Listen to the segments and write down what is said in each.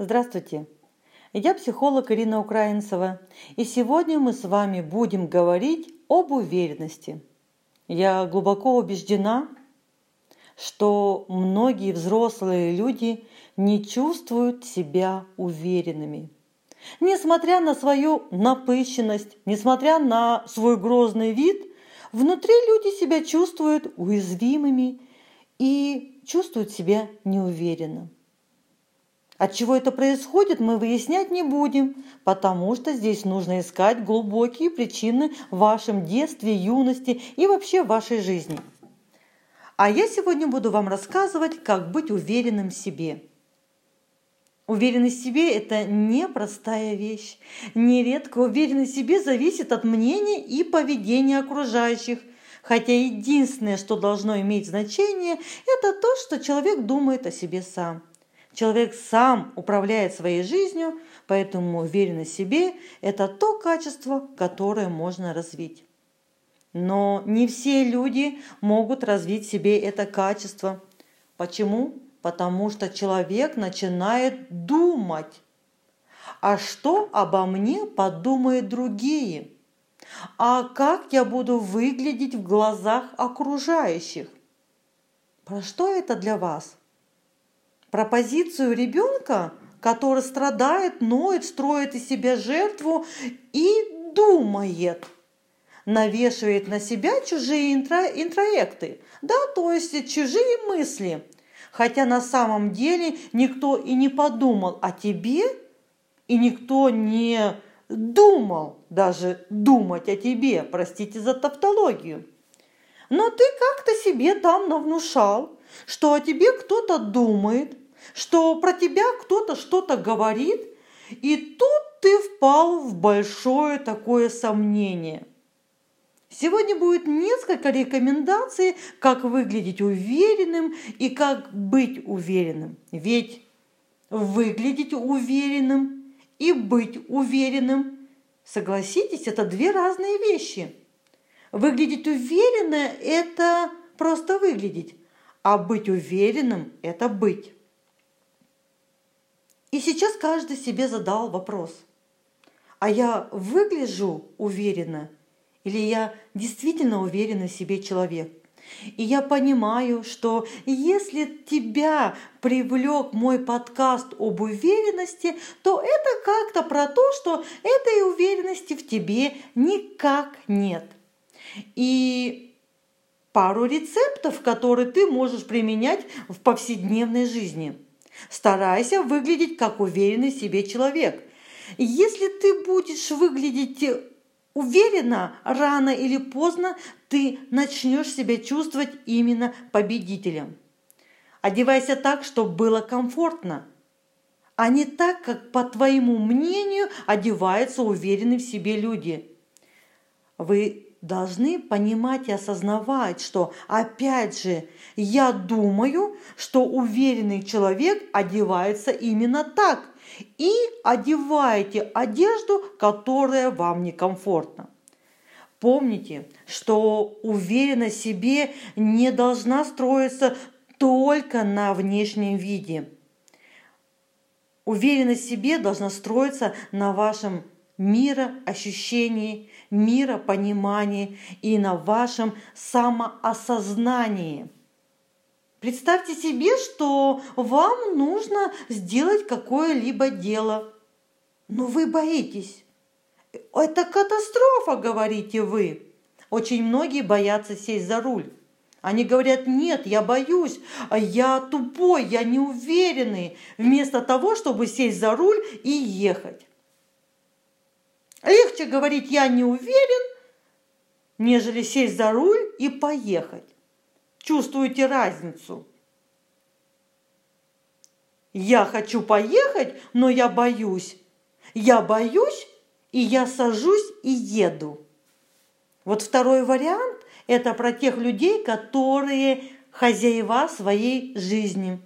Здравствуйте! Я психолог Ирина Украинцева, и сегодня мы с вами будем говорить об уверенности. Я глубоко убеждена, что многие взрослые люди не чувствуют себя уверенными. Несмотря на свою напыщенность, несмотря на свой грозный вид, внутри люди себя чувствуют уязвимыми и чувствуют себя неуверенно. От чего это происходит, мы выяснять не будем, потому что здесь нужно искать глубокие причины в вашем детстве, юности и вообще в вашей жизни. А я сегодня буду вам рассказывать, как быть уверенным в себе. Уверенность в себе – это непростая вещь. Нередко уверенность в себе зависит от мнения и поведения окружающих. Хотя единственное, что должно иметь значение, это то, что человек думает о себе сам. Человек сам управляет своей жизнью, поэтому уверенность в себе – это то качество, которое можно развить. Но не все люди могут развить в себе это качество. Почему? Потому что человек начинает думать. А что обо мне подумают другие? А как я буду выглядеть в глазах окружающих? Про что это для вас? Про позицию ребенка, который страдает, ноет, строит из себя жертву и думает, навешивает на себя чужие интро, интроекты, да, то есть чужие мысли. Хотя на самом деле никто и не подумал о тебе, и никто не думал даже думать о тебе, простите за тавтологию. Но ты как-то себе там навнушал, что о тебе кто-то думает, что про тебя кто-то что-то говорит, и тут ты впал в большое такое сомнение. Сегодня будет несколько рекомендаций, как выглядеть уверенным и как быть уверенным. Ведь выглядеть уверенным и быть уверенным, согласитесь, это две разные вещи. Выглядеть уверенно – это просто выглядеть, а быть уверенным – это быть. И сейчас каждый себе задал вопрос. А я выгляжу уверенно или я действительно уверенный в себе человек? И я понимаю, что если тебя привлек мой подкаст об уверенности, то это как-то про то, что этой уверенности в тебе никак нет. И пару рецептов, которые ты можешь применять в повседневной жизни – Старайся выглядеть как уверенный в себе человек. Если ты будешь выглядеть уверенно, рано или поздно ты начнешь себя чувствовать именно победителем. Одевайся так, чтобы было комфортно, а не так, как, по твоему мнению, одеваются уверенные в себе люди. Вы должны понимать и осознавать, что, опять же, я думаю, что уверенный человек одевается именно так. И одевайте одежду, которая вам некомфортна. Помните, что уверенность в себе не должна строиться только на внешнем виде. Уверенность в себе должна строиться на вашем мироощущении, миропонимании и на вашем самоосознании. Представьте себе, что вам нужно сделать какое-либо дело, но вы боитесь. Это катастрофа, говорите вы. Очень многие боятся сесть за руль. Они говорят, нет, я боюсь, я тупой, я неуверенный, вместо того, чтобы сесть за руль и ехать. Легче говорить «я не уверен», нежели сесть за руль и поехать. Чувствуете разницу? Я хочу поехать, но я боюсь. Я боюсь, и я сажусь и еду. Вот второй вариант – это про тех людей, которые хозяева своей жизни.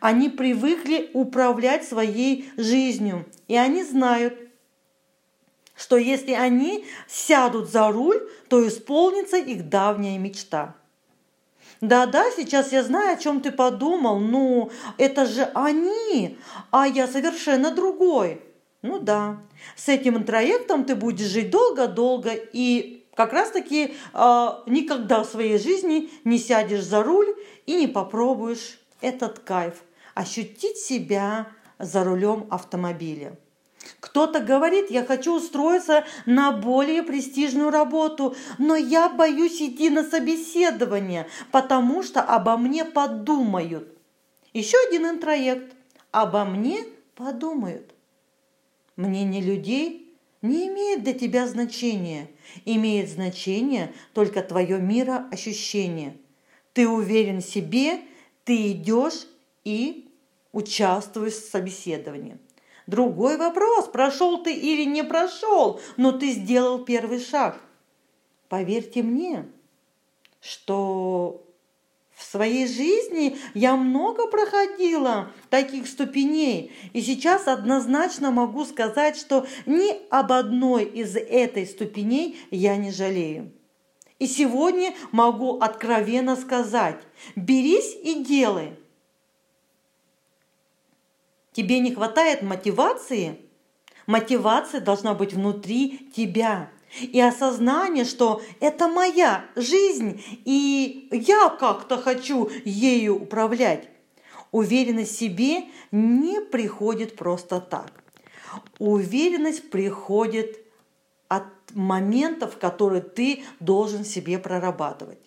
Они привыкли управлять своей жизнью, и они знают, что если они сядут за руль, то исполнится их давняя мечта. Да-да, сейчас я знаю, о чем ты подумал. Ну, это же они, а я совершенно другой. Ну да, с этим интроектом ты будешь жить долго-долго и как раз-таки э, никогда в своей жизни не сядешь за руль и не попробуешь этот кайф, ощутить себя за рулем автомобиля. Кто-то говорит, я хочу устроиться на более престижную работу, но я боюсь идти на собеседование, потому что обо мне подумают. Еще один интроект. Обо мне подумают. Мнение людей не имеет для тебя значения. Имеет значение только твое мироощущение. Ты уверен в себе, ты идешь и участвуешь в собеседовании. Другой вопрос, прошел ты или не прошел, но ты сделал первый шаг. Поверьте мне, что в своей жизни я много проходила таких ступеней, и сейчас однозначно могу сказать, что ни об одной из этой ступеней я не жалею. И сегодня могу откровенно сказать, берись и делай – Тебе не хватает мотивации? Мотивация должна быть внутри тебя. И осознание, что это моя жизнь, и я как-то хочу ею управлять. Уверенность в себе не приходит просто так. Уверенность приходит от моментов, которые ты должен себе прорабатывать.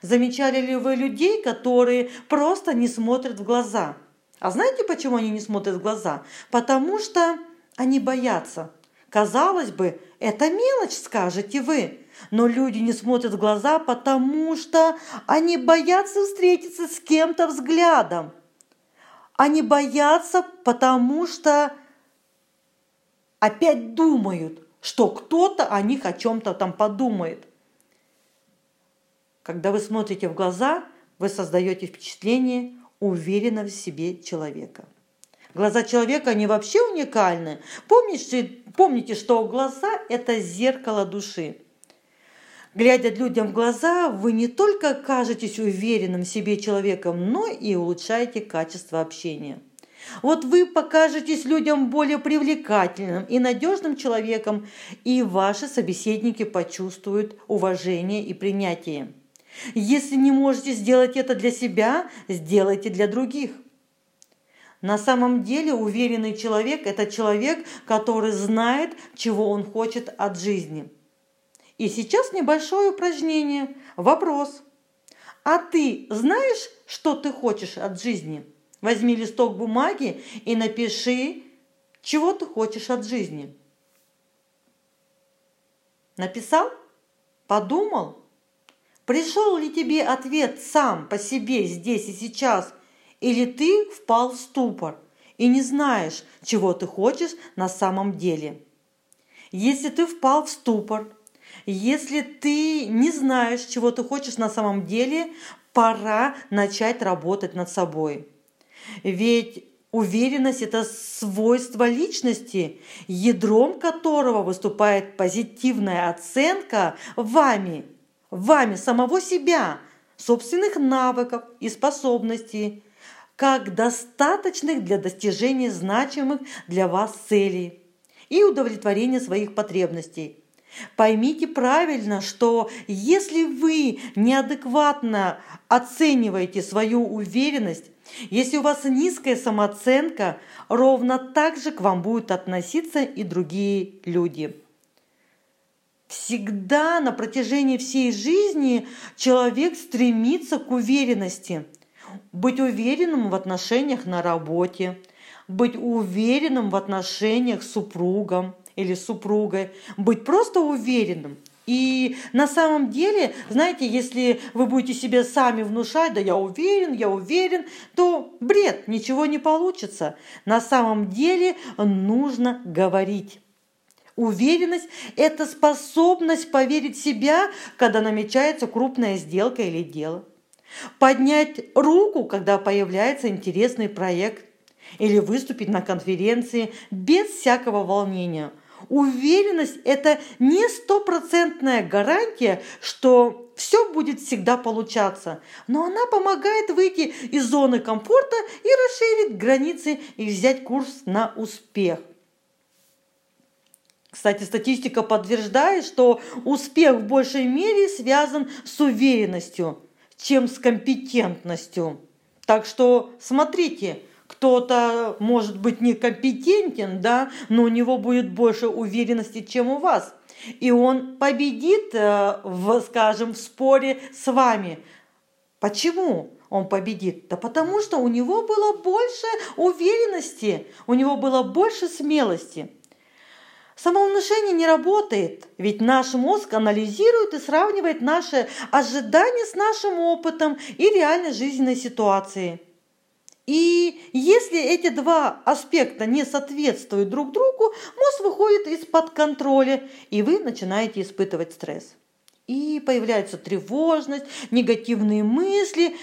Замечали ли вы людей, которые просто не смотрят в глаза – а знаете, почему они не смотрят в глаза? Потому что они боятся. Казалось бы, это мелочь, скажете вы. Но люди не смотрят в глаза, потому что они боятся встретиться с кем-то взглядом. Они боятся, потому что опять думают, что кто-то о них о чем-то там подумает. Когда вы смотрите в глаза, вы создаете впечатление уверенного в себе человека. Глаза человека, они вообще уникальны. Помните, помните, что глаза – это зеркало души. Глядя людям в глаза, вы не только кажетесь уверенным в себе человеком, но и улучшаете качество общения. Вот вы покажетесь людям более привлекательным и надежным человеком, и ваши собеседники почувствуют уважение и принятие. Если не можете сделать это для себя, сделайте для других. На самом деле уверенный человек – это человек, который знает, чего он хочет от жизни. И сейчас небольшое упражнение. Вопрос. А ты знаешь, что ты хочешь от жизни? Возьми листок бумаги и напиши, чего ты хочешь от жизни. Написал? Подумал? Пришел ли тебе ответ сам по себе здесь и сейчас, или ты впал в ступор и не знаешь, чего ты хочешь на самом деле? Если ты впал в ступор, если ты не знаешь, чего ты хочешь на самом деле, пора начать работать над собой. Ведь уверенность – это свойство личности, ядром которого выступает позитивная оценка вами – вами самого себя, собственных навыков и способностей, как достаточных для достижения значимых для вас целей и удовлетворения своих потребностей. Поймите правильно, что если вы неадекватно оцениваете свою уверенность, если у вас низкая самооценка, ровно так же к вам будут относиться и другие люди. Всегда на протяжении всей жизни человек стремится к уверенности. Быть уверенным в отношениях на работе, быть уверенным в отношениях с супругом или супругой, быть просто уверенным. И на самом деле, знаете, если вы будете себе сами внушать, да я уверен, я уверен, то бред, ничего не получится. На самом деле нужно говорить. Уверенность – это способность поверить в себя, когда намечается крупная сделка или дело. Поднять руку, когда появляется интересный проект. Или выступить на конференции без всякого волнения. уверенность – это не стопроцентная гарантия, что все будет всегда получаться, но она помогает выйти из зоны комфорта и расширить границы и взять курс на успех. Кстати, статистика подтверждает, что успех в большей мере связан с уверенностью, чем с компетентностью. Так что смотрите, кто-то может быть некомпетентен, да, но у него будет больше уверенности, чем у вас. И он победит, э, в, скажем, в споре с вами. Почему? он победит? Да потому что у него было больше уверенности, у него было больше смелости. Самовнушение не работает, ведь наш мозг анализирует и сравнивает наши ожидания с нашим опытом и реальной жизненной ситуацией. И если эти два аспекта не соответствуют друг другу, мозг выходит из-под контроля, и вы начинаете испытывать стресс. И появляется тревожность, негативные мысли,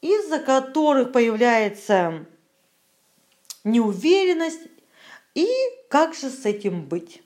из-за которых появляется неуверенность и как же с этим быть?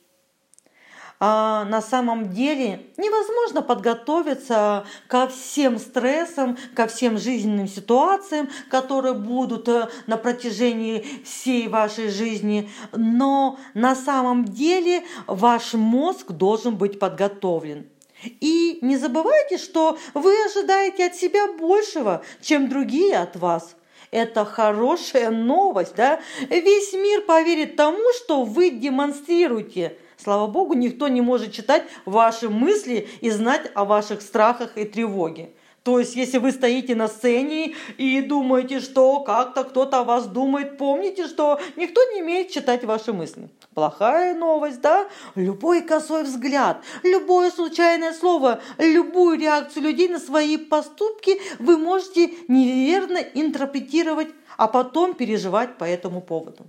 А на самом деле невозможно подготовиться ко всем стрессам, ко всем жизненным ситуациям, которые будут э, на протяжении всей вашей жизни. Но на самом деле ваш мозг должен быть подготовлен. И не забывайте, что вы ожидаете от себя большего, чем другие от вас – это хорошая новость, да? Весь мир поверит тому, что вы демонстрируете. Слава Богу, никто не может читать ваши мысли и знать о ваших страхах и тревоге. То есть, если вы стоите на сцене и думаете, что как-то кто-то о вас думает, помните, что никто не имеет читать ваши мысли. Плохая новость, да? Любой косой взгляд, любое случайное слово, любую реакцию людей на свои поступки вы можете неверно интерпретировать, а потом переживать по этому поводу.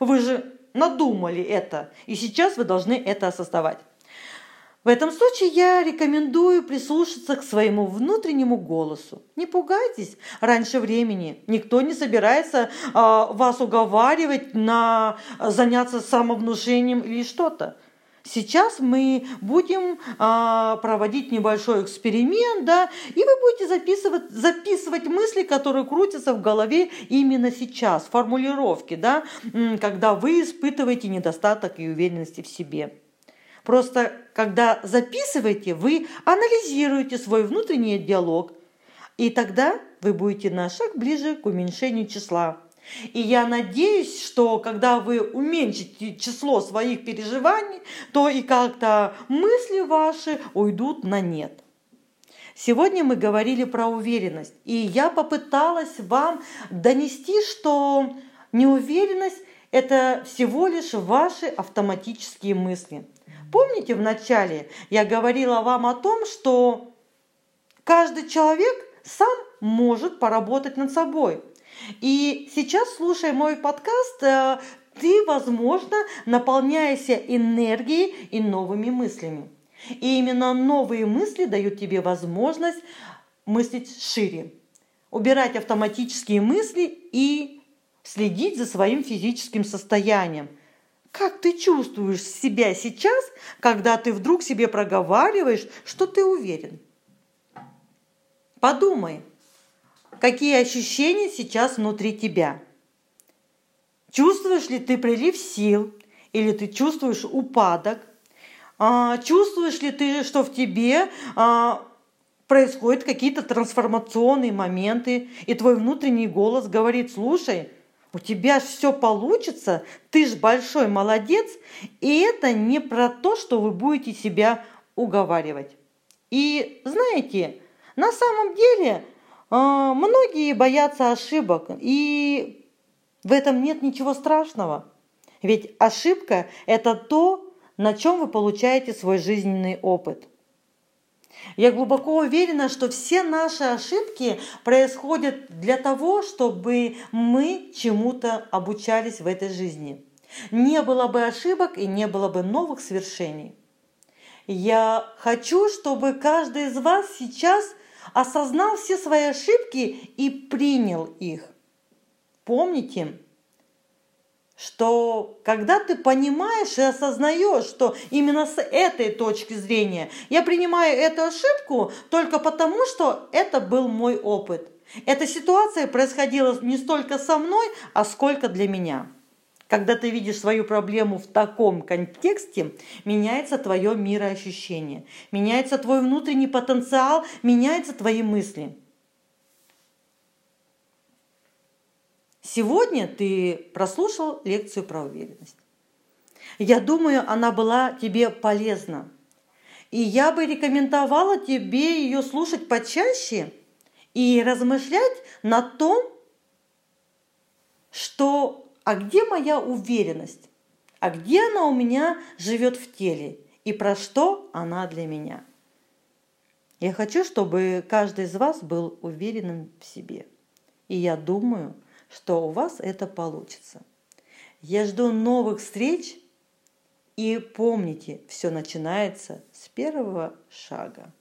Вы же надумали это, и сейчас вы должны это осознавать. В этом случае я рекомендую прислушаться к своему внутреннему голосу. Не пугайтесь раньше времени. Никто не собирается э, вас уговаривать на заняться самовнушением или что-то. Сейчас мы будем а, проводить небольшой эксперимент, да, и вы будете записывать, записывать мысли, которые крутятся в голове именно сейчас, формулировки, да, когда вы испытываете недостаток и уверенности в себе. Просто когда записываете, вы анализируете свой внутренний диалог, и тогда вы будете на шаг ближе к уменьшению числа. И я надеюсь, что когда вы уменьшите число своих переживаний, то и как-то мысли ваши уйдут на нет. Сегодня мы говорили про уверенность, и я попыталась вам донести, что неуверенность – это всего лишь ваши автоматические мысли – Помните в начале я говорила вам о том, что каждый человек сам может поработать над собой. И сейчас, слушая мой подкаст, э, ты, возможно, наполняешься энергией и новыми мыслями. И именно новые мысли дают тебе возможность мыслить шире, убирать автоматические мысли и следить за своим физическим состоянием – как ты чувствуешь себя сейчас, когда ты вдруг себе проговариваешь, что ты уверен? Подумай, какие ощущения сейчас внутри тебя. Чувствуешь ли ты прилив сил или ты чувствуешь упадок? А, чувствуешь ли ты, что в тебе а, происходят какие-то трансформационные моменты, и твой внутренний голос говорит, слушай, у тебя все получится, ты ж большой молодец, и это не про то, что вы будете себя уговаривать. И знаете, на самом деле а, многие боятся ошибок, и в этом нет ничего страшного. Ведь ошибка – это то, на чем вы получаете свой жизненный опыт – я глубоко уверена, что все наши ошибки происходят для того, чтобы мы чему-то обучались в этой жизни. Не было бы ошибок и не было бы новых свершений. Я хочу, чтобы каждый из вас сейчас осознал все свои ошибки и принял их. Помните, что когда ты понимаешь и осознаешь, что именно с этой точки зрения я принимаю эту ошибку только потому, что это был мой опыт. Эта ситуация происходила не столько со мной, а сколько для меня. Когда ты видишь свою проблему в таком контексте, меняется твое мироощущение, меняется твой внутренний потенциал, меняются твои мысли. Сегодня ты прослушал лекцию про уверенность. Я думаю, она была тебе полезна. И я бы рекомендовала тебе ее слушать почаще и размышлять над том, что а где моя уверенность? А где она у меня живет в теле? И про что она для меня? Я хочу, чтобы каждый из вас был уверенным в себе. И я думаю, что у вас это получится. Я жду новых встреч. И помните, все начинается с первого шага.